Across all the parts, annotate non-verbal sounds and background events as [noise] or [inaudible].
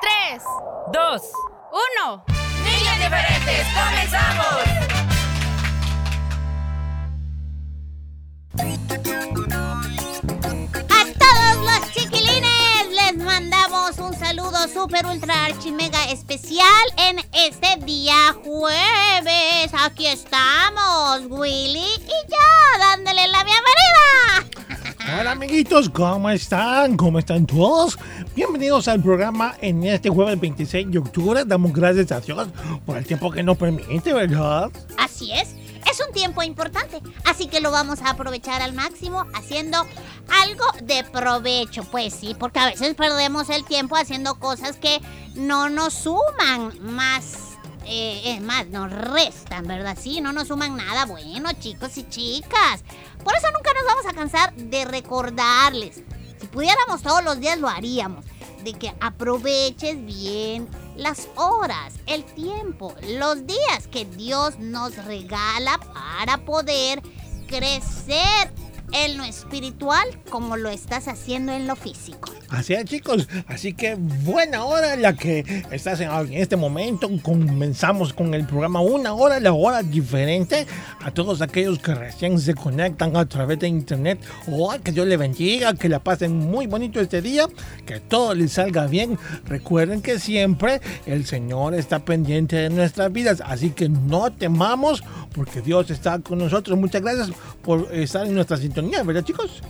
tres, dos, uno. niños diferentes, comenzamos. A todos los chiquilines les mandamos un saludo super ultra archi mega especial en este día jueves. Aquí estamos, Willy y yo, dándole la bienvenida. Hola amiguitos, ¿cómo están? ¿Cómo están todos? Bienvenidos al programa en este jueves 26 de octubre. Damos gracias a Dios por el tiempo que nos permite, ¿verdad? Así es, es un tiempo importante, así que lo vamos a aprovechar al máximo haciendo algo de provecho. Pues sí, porque a veces perdemos el tiempo haciendo cosas que no nos suman más. Eh, es más, nos restan, ¿verdad? Sí, no nos suman nada bueno, chicos y chicas. Por eso nunca nos vamos a cansar de recordarles. Si pudiéramos todos los días lo haríamos. De que aproveches bien las horas, el tiempo, los días que Dios nos regala para poder crecer en lo espiritual como lo estás haciendo en lo físico. Así es, chicos. Así que buena hora la que estás en, en este momento. Comenzamos con el programa Una Hora, la hora diferente. A todos aquellos que recién se conectan a través de internet. Oh, que Dios les bendiga, que la pasen muy bonito este día, que todo les salga bien. Recuerden que siempre el Señor está pendiente de nuestras vidas. Así que no temamos, porque Dios está con nosotros. Muchas gracias por estar en nuestra sintonía, ¿verdad, chicos?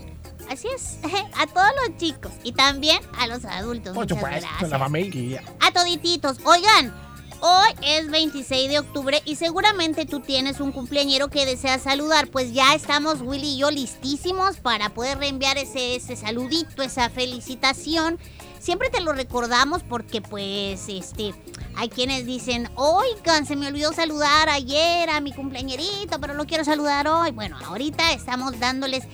Así es, [laughs] a todos los chicos y también a los adultos. Por supuesto, la familia. A todititos. Oigan, hoy es 26 de octubre y seguramente tú tienes un cumpleañero que deseas saludar. Pues ya estamos Willy y yo listísimos para poder reenviar ese, ese saludito, esa felicitación. Siempre te lo recordamos porque pues este hay quienes dicen, oigan, se me olvidó saludar ayer a mi cumpleañerito, pero lo quiero saludar hoy. Bueno, ahorita estamos dándoles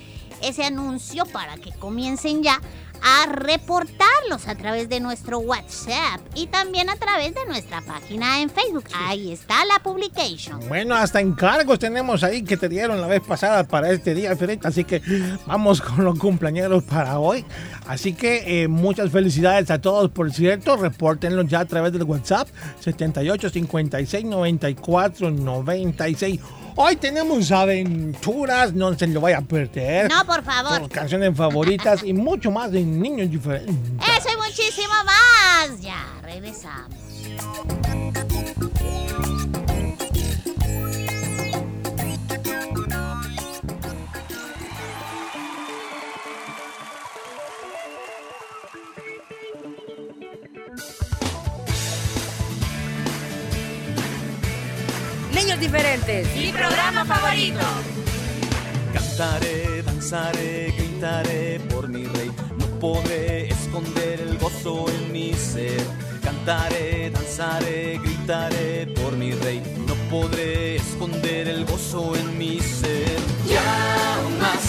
ese anuncio para que comiencen ya a reportarlos a través de nuestro WhatsApp y también a través de nuestra página en Facebook. Ahí está la publication. Bueno, hasta encargos tenemos ahí que te dieron la vez pasada para este día, Federica. Así que vamos con los cumpleaños para hoy. Así que eh, muchas felicidades a todos, por cierto. Repórtenlos ya a través del WhatsApp 78 56 94 96. Hoy tenemos aventuras, no se lo vaya a perder. No, por favor. Sus canciones favoritas y mucho más de niños diferentes. Eso y muchísimo más. Ya, regresamos. Diferentes. Mi programa favorito. Cantaré, danzaré, gritaré por mi rey. No podré esconder el gozo en mi ser. Cantaré, danzaré, gritaré por mi rey. No podré esconder el gozo en mi ser. Ya aún más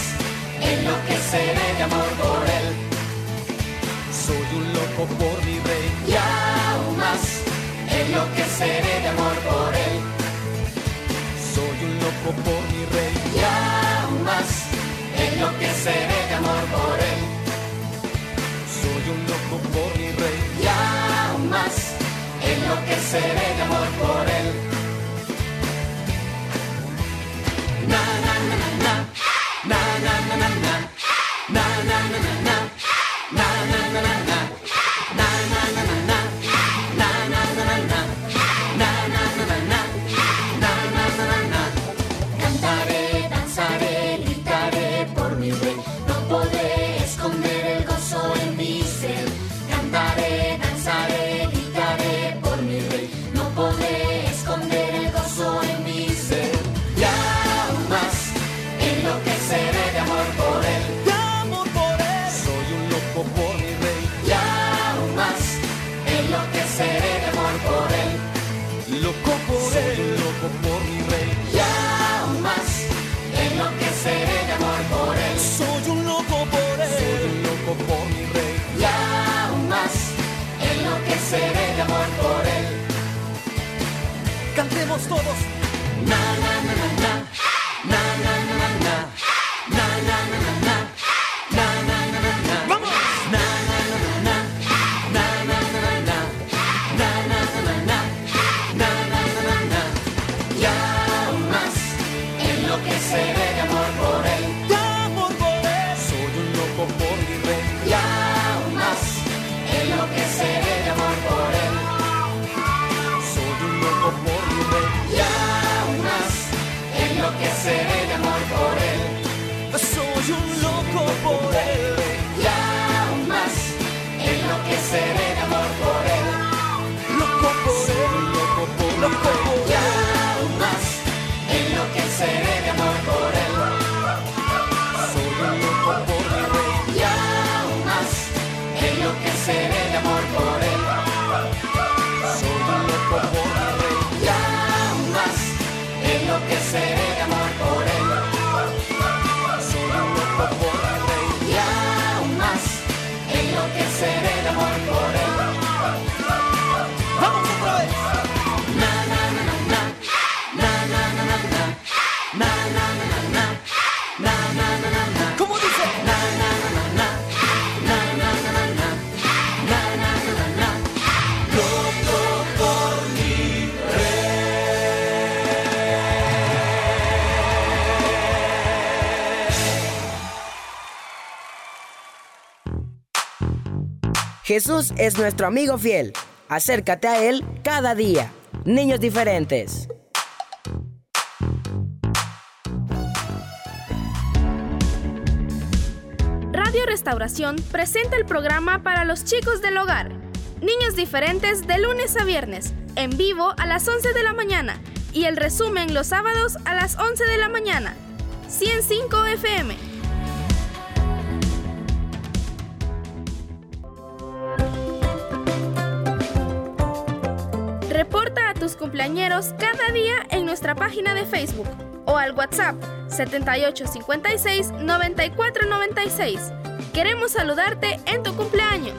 enloqueceré de amor por él soy un loco por mi rey. Y aún más enloqueceré de amor por él. Soy un loco por mi rey. Y aún más enloqueceré de amor por él. Na, na, na, na. todos. seré. Jesús es nuestro amigo fiel. Acércate a Él cada día. Niños diferentes. Radio Restauración presenta el programa para los chicos del hogar. Niños diferentes de lunes a viernes, en vivo a las 11 de la mañana y el resumen los sábados a las 11 de la mañana. 105 FM. cumpleañeros cada día en nuestra página de Facebook o al WhatsApp 7856 9496. Queremos saludarte en tu cumpleaños.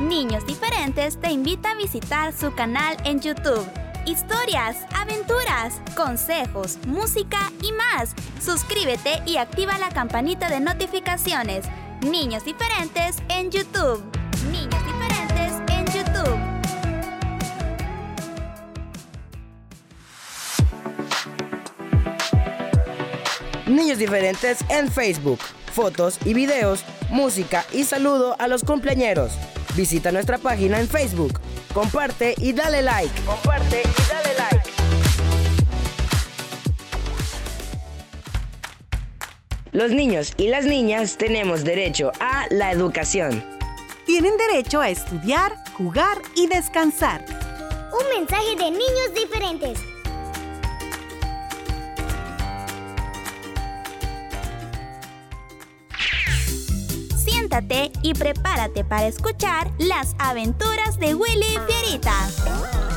Niños Diferentes te invita a visitar su canal en YouTube historias, aventuras, consejos, música y más. Suscríbete y activa la campanita de notificaciones. Niños diferentes en YouTube. Niños diferentes en YouTube. Niños diferentes en Facebook. Fotos y videos, música y saludo a los cumpleañeros. Visita nuestra página en Facebook comparte y dale like. Comparte y dale like. Los niños y las niñas tenemos derecho a la educación. Tienen derecho a estudiar, jugar y descansar. Un mensaje de niños diferentes. y prepárate para escuchar las aventuras de Willy Fierita.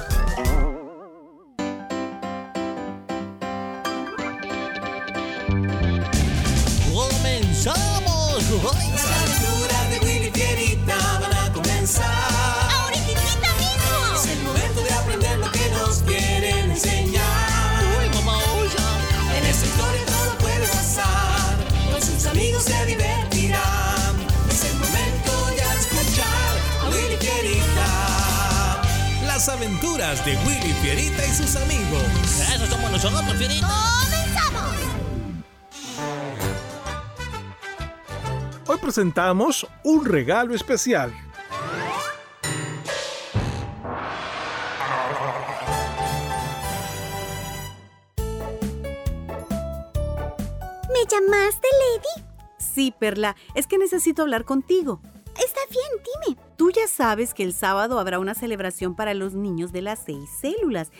Aventuras de Willy Fierita y sus amigos. Eso somos nosotros, Fierita. ¡Comenzamos! Hoy presentamos un regalo especial. ¿Me llamaste, Lady? Sí, Perla, es que necesito hablar contigo. Está bien, dime. Tú ya sabes que el sábado habrá una celebración para los niños de las seis células.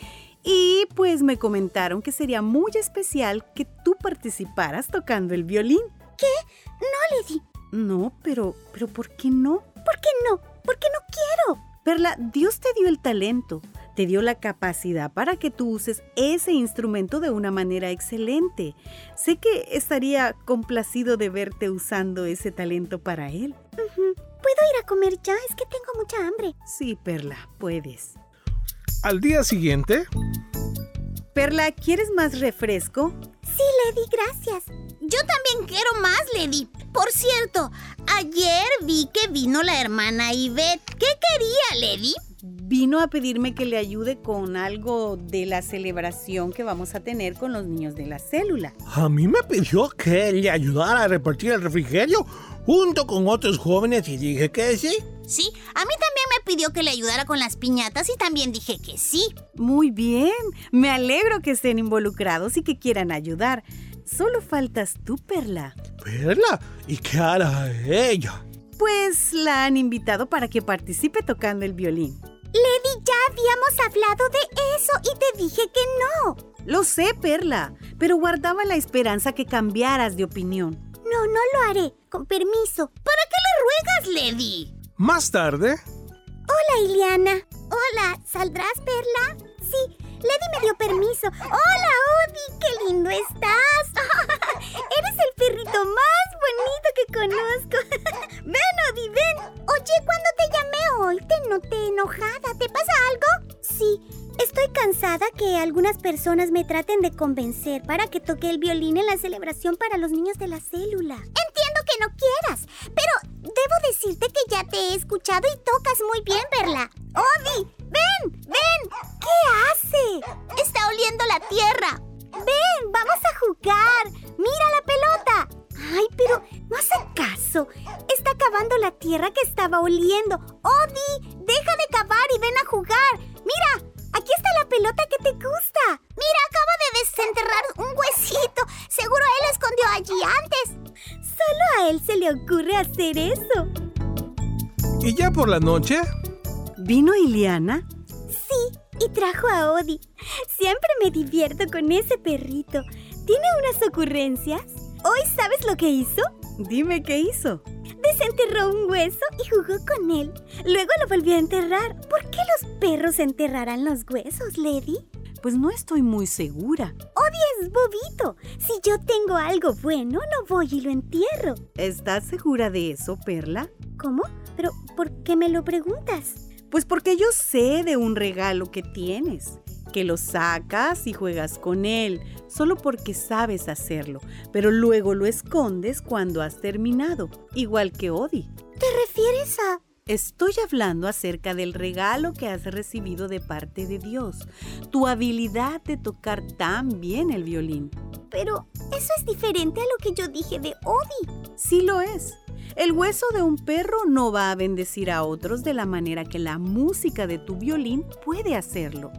Y pues me comentaron que sería muy especial que tú participaras tocando el violín. ¿Qué? No, Lady. No, pero, pero ¿por qué no? ¿Por qué no? Porque no quiero. Perla, Dios te dio el talento, te dio la capacidad para que tú uses ese instrumento de una manera excelente. Sé que estaría complacido de verte usando ese talento para Él. ¿Puedo ir a comer ya? Es que tengo mucha hambre. Sí, Perla, puedes. Al día siguiente, Perla, ¿quieres más refresco? Sí, Lady, gracias. Yo también quiero más, Lady. Por cierto, ayer vi que vino la hermana Ivette. ¿Qué quería, Lady? Vino a pedirme que le ayude con algo de la celebración que vamos a tener con los niños de la célula. a mí me pidió que le ayudara a repartir el refrigerio junto con otros jóvenes y dije que sí. Sí, a mí también me pidió que le ayudara con las piñatas y también dije que sí. Muy bien, me alegro que estén involucrados y que quieran ayudar. Solo faltas tú, Perla. Perla, ¿y qué hará ella? Pues la han invitado para que participe tocando el violín. Lady, ya habíamos hablado de eso y te dije que no. Lo sé, Perla, pero guardaba la esperanza que cambiaras de opinión. No, no lo haré. Con permiso. ¿Para qué le ruegas, Lady? Más tarde, Hola, Iliana. Hola, ¿saldrás, Perla? Sí, Lady me dio permiso. Hola, Odi, qué lindo estás. [laughs] Eres el perrito más bonito que conozco. [laughs] ven, Odi, ven. Oye, cuando te llamé hoy, te noté enojada. ¿Te pasa algo? Sí, estoy cansada que algunas personas me traten de convencer para que toque el violín en la celebración para los niños de la célula. Entiendo que no quieras, pero debo decirte que ya te he escuchado y tocas muy bien, Perla. Odi, ven, ven. ¿Qué hace? Está oliendo la tierra. Ven, vamos a jugar. Mira la pelota. Ay, pero no hace caso. Está cavando la tierra que estaba oliendo. Odi, deja de cavar y ven a jugar. Mira, aquí está la pelota que te gusta. Mira, acaba de desenterrar un huesito. Seguro él lo escondió allí antes. Solo a él se le ocurre hacer eso. y ya por la noche, ¿Vino Iliana? Sí, y trajo a Odi. Siempre me divierto con ese perrito. ¿Tiene unas ocurrencias? ¿Hoy sabes lo que hizo? Dime qué hizo. Desenterró un hueso y jugó con él. Luego lo volvió a enterrar. ¿Por qué los perros enterrarán los huesos, Lady? Pues no estoy muy segura. Odi es bobito. Si yo tengo algo bueno, no voy y lo entierro. ¿Estás segura de eso, Perla? ¿Cómo? ¿Pero por qué me lo preguntas? Pues porque yo sé de un regalo que tienes, que lo sacas y juegas con él, solo porque sabes hacerlo, pero luego lo escondes cuando has terminado, igual que Odi. ¿Te refieres a...? Estoy hablando acerca del regalo que has recibido de parte de Dios, tu habilidad de tocar tan bien el violín. Pero eso es diferente a lo que yo dije de Odi. Sí lo es. El hueso de un perro no va a bendecir a otros de la manera que la música de tu violín puede hacerlo.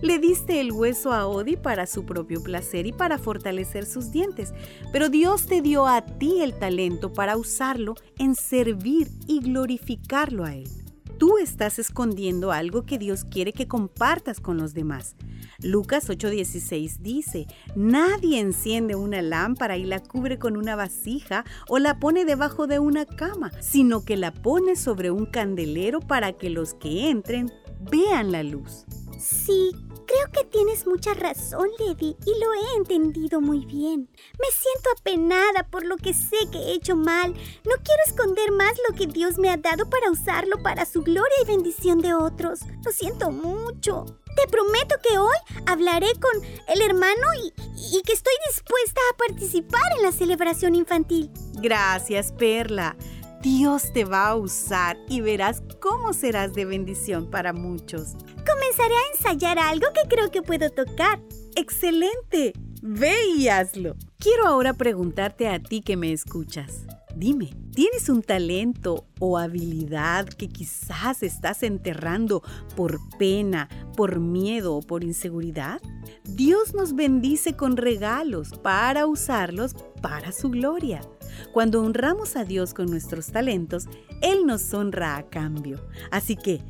Le diste el hueso a Odi para su propio placer y para fortalecer sus dientes, pero Dios te dio a ti el talento para usarlo en servir y glorificarlo a Él. Tú estás escondiendo algo que Dios quiere que compartas con los demás. Lucas 8:16 dice, nadie enciende una lámpara y la cubre con una vasija o la pone debajo de una cama, sino que la pone sobre un candelero para que los que entren vean la luz. Sí, creo que tienes mucha razón, Lady, y lo he entendido muy bien. Me siento apenada por lo que sé que he hecho mal. No quiero esconder más lo que Dios me ha dado para usarlo para su gloria y bendición de otros. Lo siento mucho. Te prometo que hoy hablaré con el hermano y, y que estoy dispuesta a participar en la celebración infantil. Gracias, Perla. Dios te va a usar y verás cómo serás de bendición para muchos. Comenzaré a ensayar algo que creo que puedo tocar. ¡Excelente! Ve y hazlo. Quiero ahora preguntarte a ti que me escuchas. Dime, ¿tienes un talento o habilidad que quizás estás enterrando por pena, por miedo o por inseguridad? Dios nos bendice con regalos para usarlos para su gloria. Cuando honramos a Dios con nuestros talentos, Él nos honra a cambio. Así que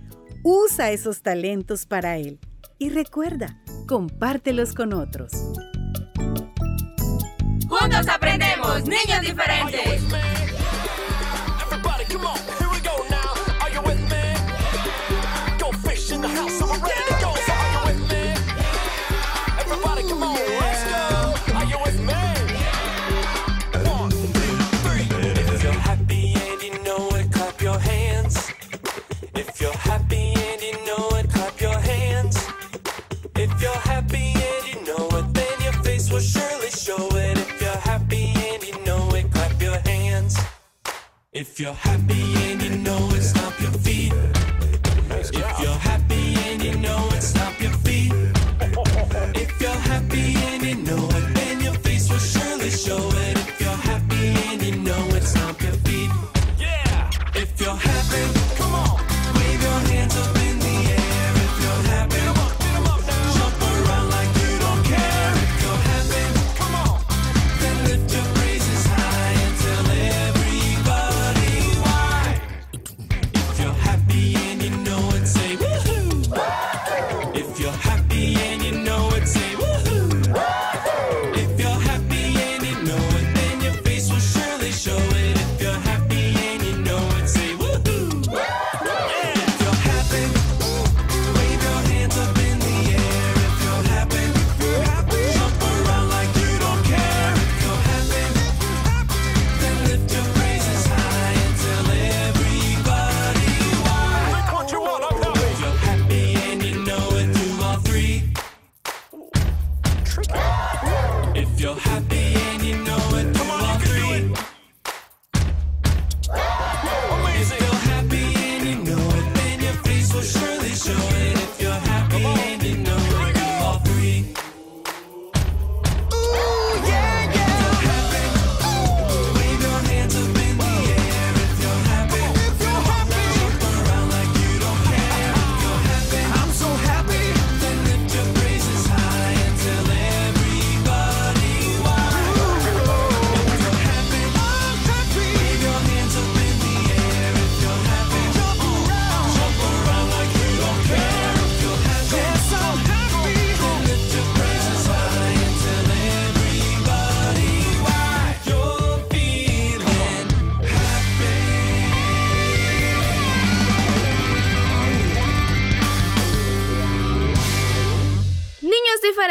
usa esos talentos para Él. Y recuerda, compártelos con otros. Juntos aprendemos, niños diferentes. Come on. If you're happy and you know it, stomp your feet. If you're happy and you know it, stomp your feet. If you're happy and you know it, then your face will surely show it.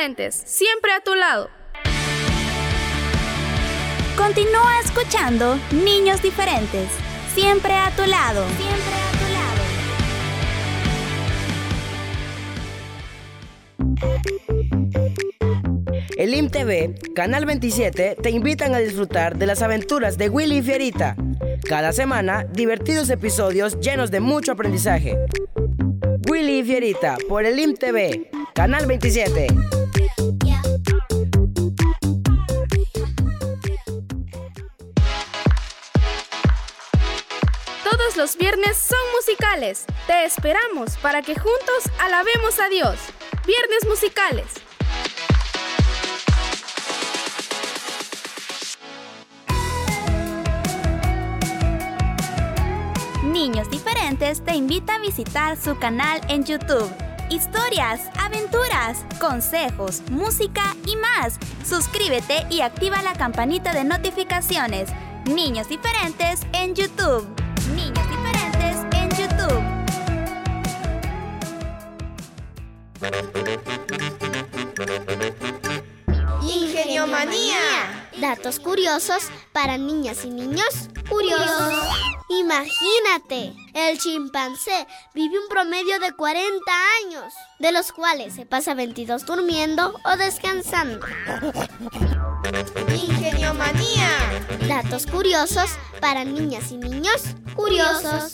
Diferentes, siempre a tu lado. Continúa escuchando Niños Diferentes, siempre a tu lado. Siempre a tu lado. El IMTV, Canal 27, te invitan a disfrutar de las aventuras de Willy y Fierita. Cada semana, divertidos episodios llenos de mucho aprendizaje. Willy y Fierita, por el IMTV, Canal 27. Todos los viernes son musicales. Te esperamos para que juntos alabemos a Dios. Viernes musicales. Niños Diferentes te invita a visitar su canal en YouTube. Historias, aventuras, consejos, música y más. Suscríbete y activa la campanita de notificaciones. Niños Diferentes en YouTube. Niños Diferentes en YouTube. Ingeniomanía. Datos curiosos para niñas y niños curiosos. Imagínate, el chimpancé vive un promedio de 40 años, de los cuales se pasa 22 durmiendo o descansando. Ingeniomanía. Datos curiosos para niñas y niños curiosos.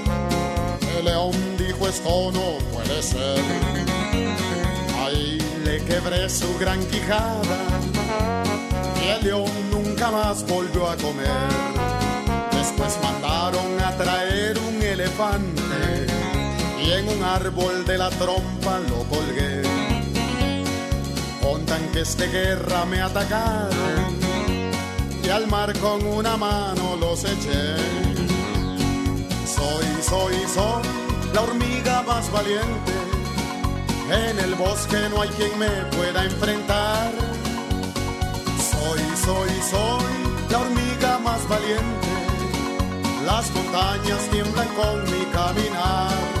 león dijo esto no puede ser. Ahí le quebré su gran quijada y el león nunca más volvió a comer. Después mandaron a traer un elefante y en un árbol de la trompa lo colgué. Con tanques de guerra me atacaron y al mar con una mano los eché. Soy, soy, soy la hormiga más valiente. En el bosque no hay quien me pueda enfrentar. Soy, soy, soy la hormiga más valiente. Las montañas tiemblan con mi caminar.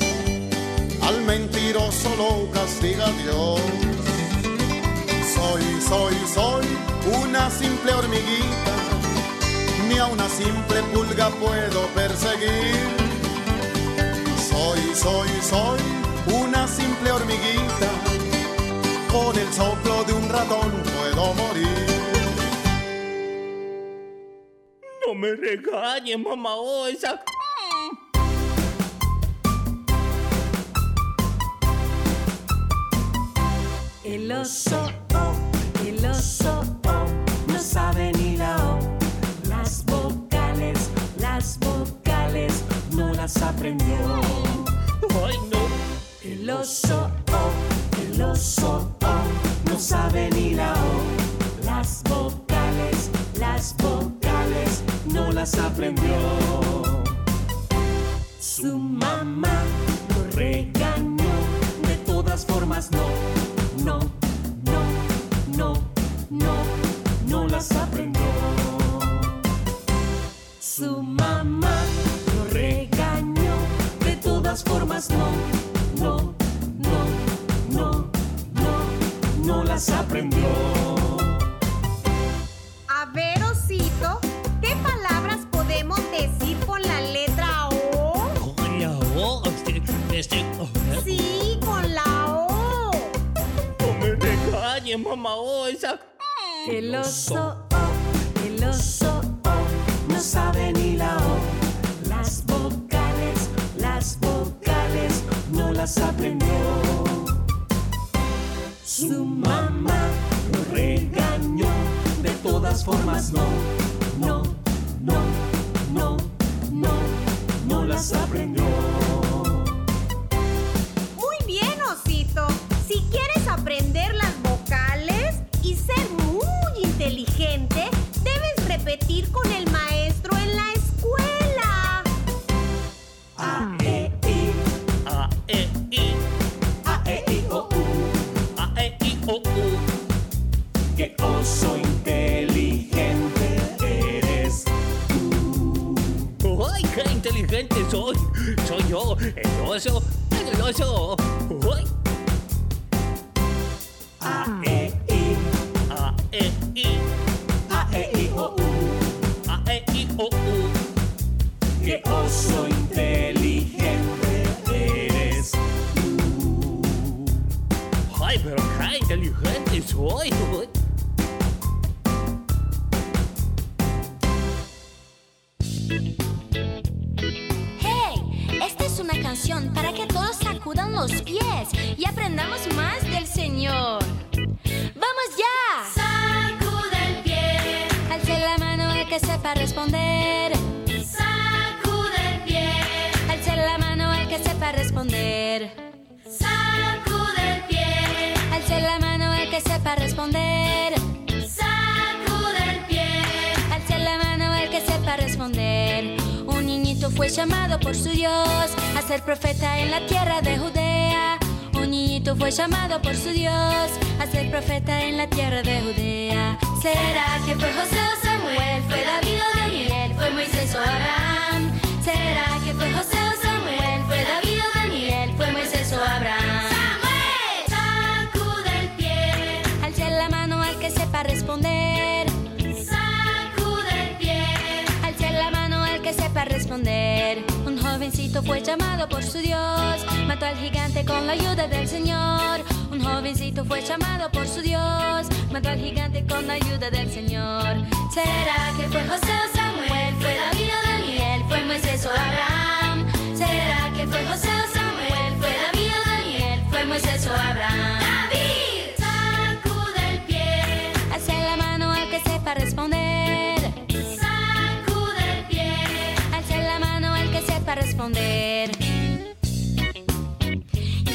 Al mentiroso lo castiga Dios. Soy, soy, soy una simple hormiguita. Ni a una simple pulga puedo perseguir. Soy, soy, soy una simple hormiguita. Con el soplo de un ratón puedo morir. No me regañes, mamá Osa. El oso, oh, el oso, oh, no sabe ni la O. Las vocales, las vocales, no las aprendió. Ay, no. El oso, oh, el oso, oh, no sabe ni la O. Las vocales, las vocales, no las aprendió. Su mamá lo regañó, de todas formas no, no, no, no, no, no las aprendió. Su mamá lo regañó, de todas formas no, no, no, no, no, no las aprendió. A ver, Osito, ¿qué palabras podemos decir con la letra O? Con la O, este, este, a mamá Osa. El oso, oh, el oso, oh, no sabe ni la O. Las vocales, las vocales, no las aprendió. Su mamá lo regañó, de todas formas no, no, no, no, no, no las aprendió. Muy bien, Osito. inteligente, debes repetir con el maestro en la escuela. A, E, I. A, E, I. A, E, I, O, U. A, E, I, O, U. Qué oso inteligente eres tú. ¡Ay, qué inteligente soy! Soy yo, el oso, el oso. ¡Ay! A, E, I. A, E, I. I. A, E, I, O, U. A, E, I, O, U. Qué oso inteligente eres tú. Ay, pero qué inteligente soy. para que todos sacudan los pies y aprendamos más del Señor. sepa responder. Sacude el pie. Alza la mano el que sepa responder. Un niñito fue llamado por su Dios a ser profeta en la tierra de Judea. Un niñito fue llamado por su Dios a ser profeta en la tierra de Judea. ¿Será que fue José o Samuel? ¿Fue David o Daniel? ¿Fue Moisés o Abraham? ¿Será que fue José? Un Jesucristo fue llamado por su Dios, mató al gigante con la ayuda del Señor. Un jovencito fue llamado por su Dios, mató al gigante con la ayuda del Señor. ¿Será que fue José o Samuel? ¿Fue David o Daniel? ¿Fue Moisés o Abraham? ¿Será que fue José o Samuel? responder.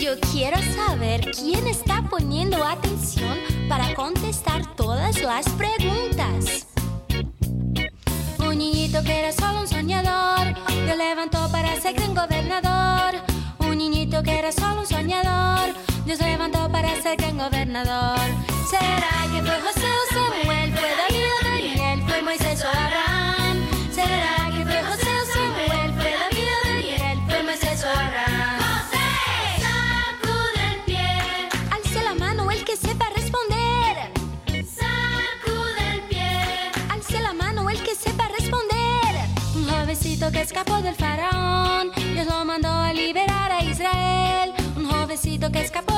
Yo quiero saber quién está poniendo atención para contestar todas las preguntas. Un niñito que era solo un soñador, lo levantó para ser gran gobernador. Un niñito que era solo un soñador, yo Dios levantó para ser gran gobernador. ¿Será que fue José escapó.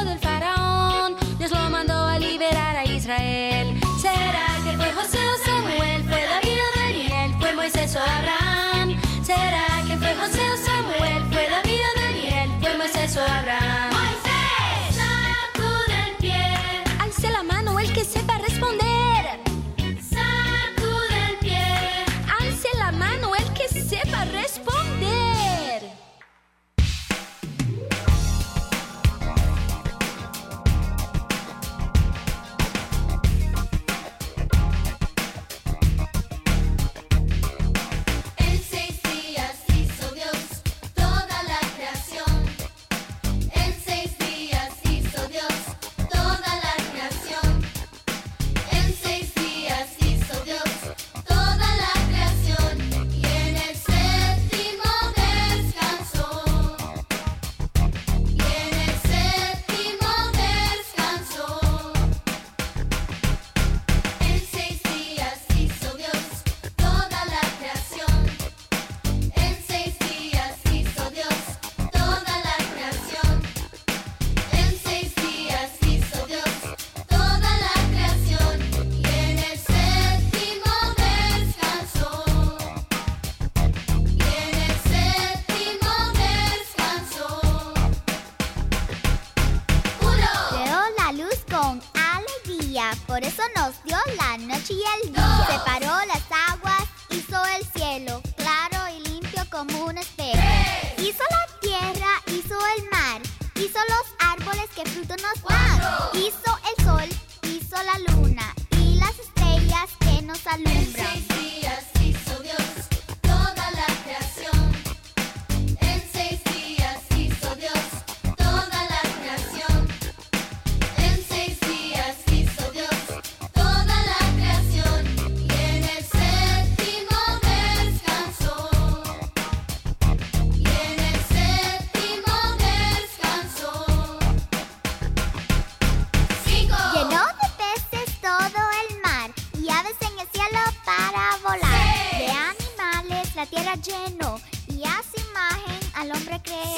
y a su imagen al hombre creó.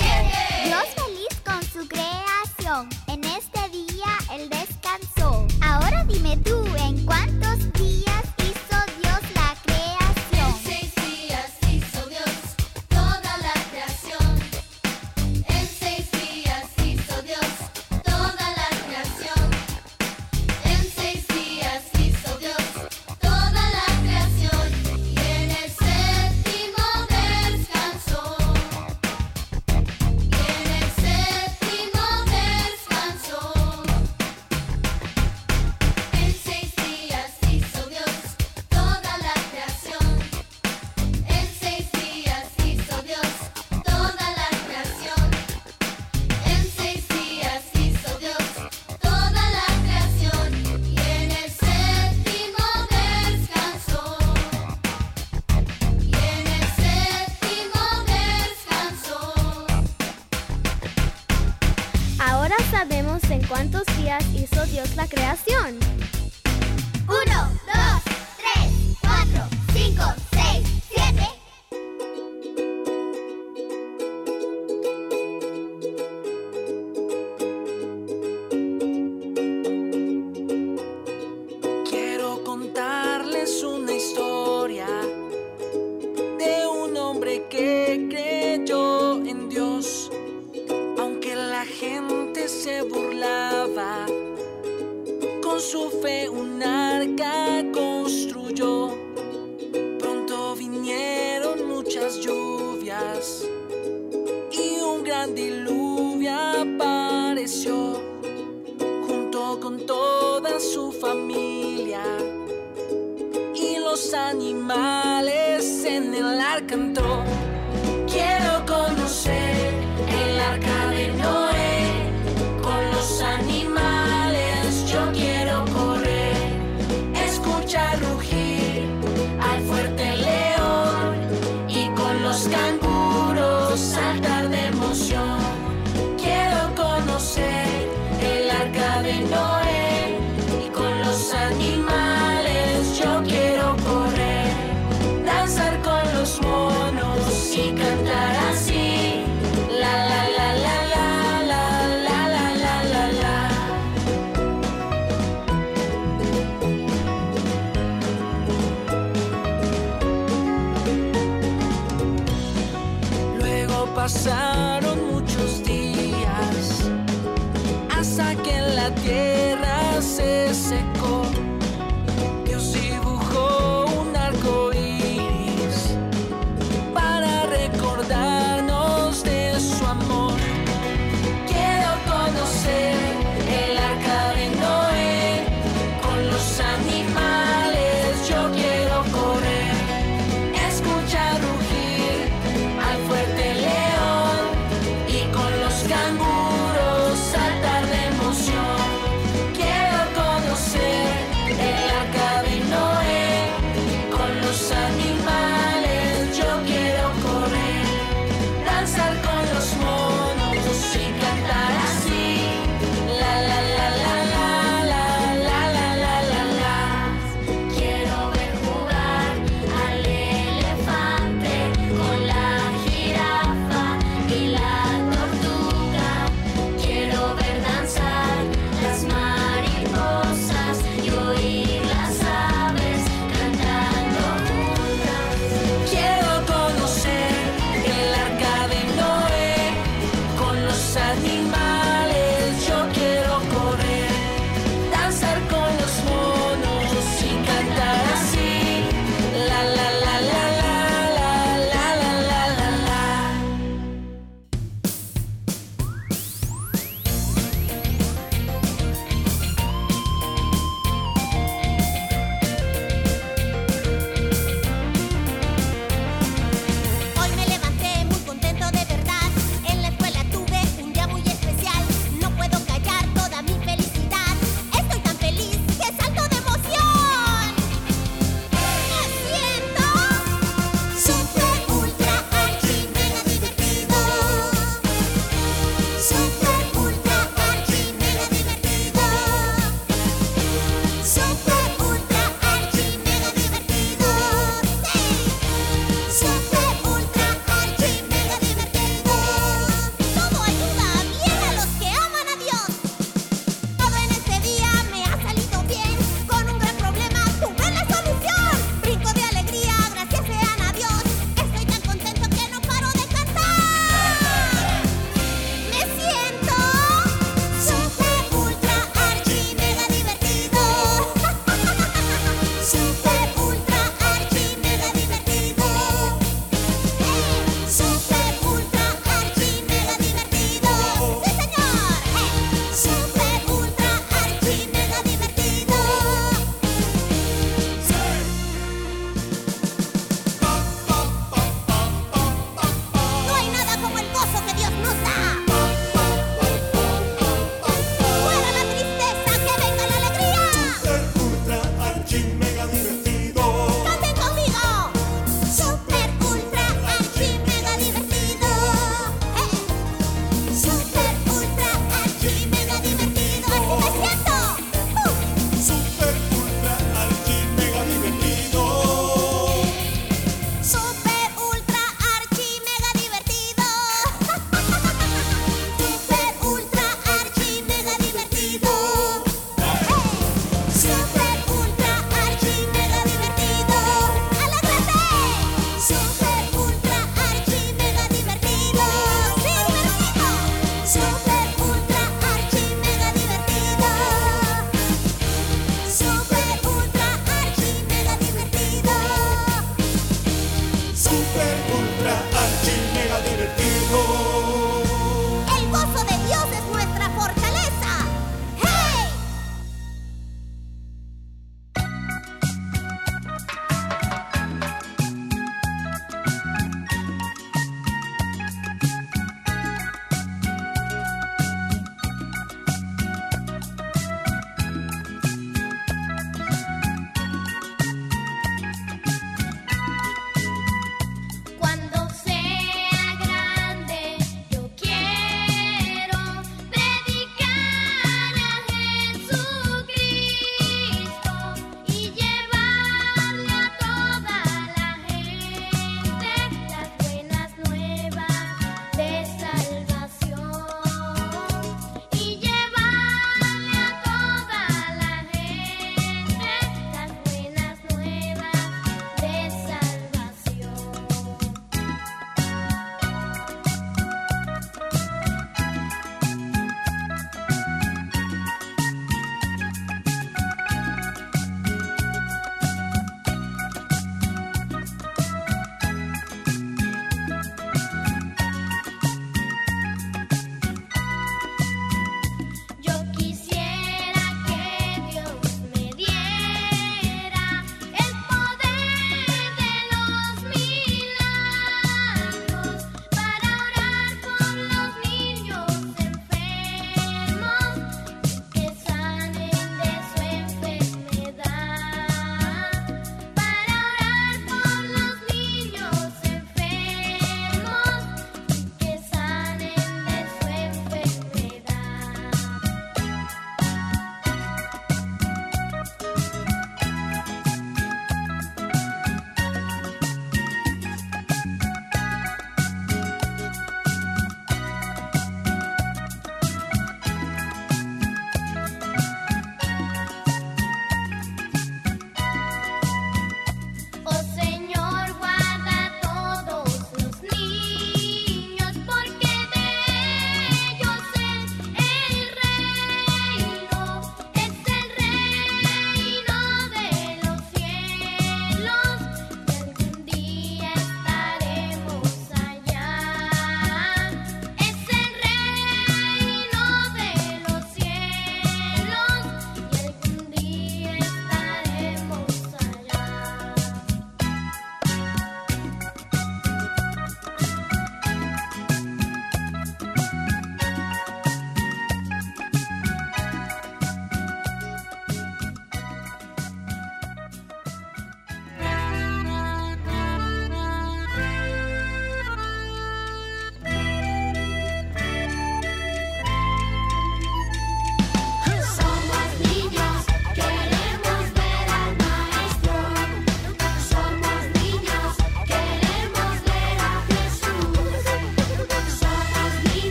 Dios feliz con su creación, en este día él descansó. Ahora dime tú, ¿en cuántos días? gente se burlaba, con su fe un arca construyó. Pronto vinieron muchas lluvias y un gran diluvio apareció junto con toda su familia y los animales en el arca entró. America.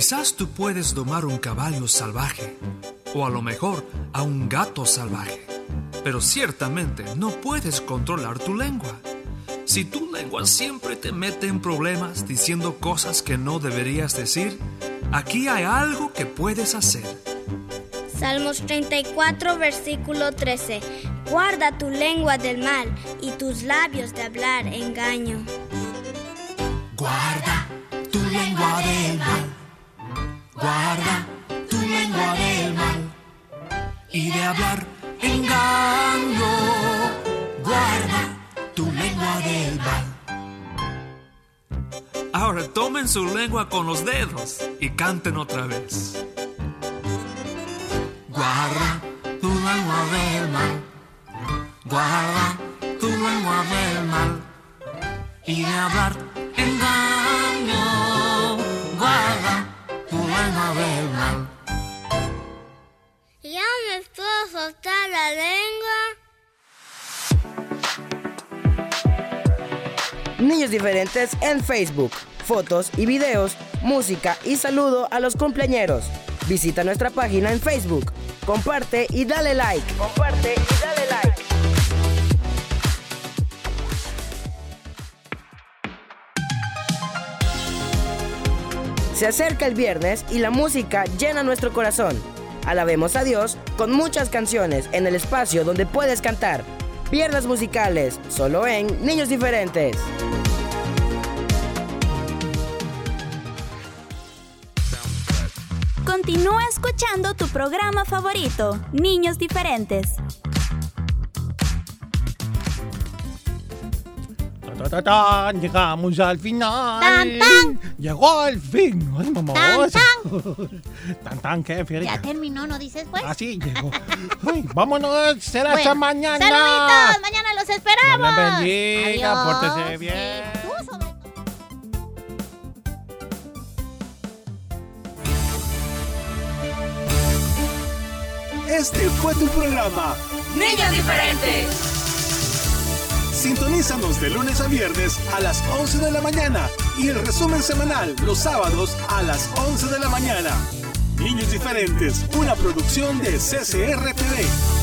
Quizás tú puedes domar un caballo salvaje, o a lo mejor a un gato salvaje, pero ciertamente no puedes controlar tu lengua. Si tu lengua siempre te mete en problemas diciendo cosas que no deberías decir, aquí hay algo que puedes hacer. Salmos 34, versículo 13. Guarda tu lengua del mal y tus labios de hablar engaño. Guarda tu lengua del mal Guarda tu lengua del mal y de hablar engaño. Guarda tu lengua del mal. Ahora tomen su lengua con los dedos y canten otra vez. Guarda tu lengua del mal. Guarda tu lengua del mal y de hablar engaño. Mal. Ya me puedo soltar la lengua. Niños diferentes en Facebook. Fotos y videos, música y saludo a los cumpleañeros. Visita nuestra página en Facebook. Comparte y dale like. Comparte y Se acerca el viernes y la música llena nuestro corazón. Alabemos a Dios con muchas canciones en el espacio donde puedes cantar. Piernas musicales, solo en Niños Diferentes. Continúa escuchando tu programa favorito, Niños Diferentes. Ta, ta, tan, llegamos al final. Tan, tan. Llegó al fin. Ay, mamá. Tan, [laughs] tan. tan, ¿qué, Fierita? Ya terminó, ¿no dices pues? Así llegó. Ay, vámonos. Será hasta Bueno, mañana. Saluditos, mañana los esperamos. Dios les bendiga, Adiós. pórtese bien. Sí, Este fue tu programa. Niños diferentes. Sintonízanos de lunes a viernes a las 11 de la mañana y el resumen semanal los sábados a las 11 de la mañana. Niños diferentes, una producción de CCR TV.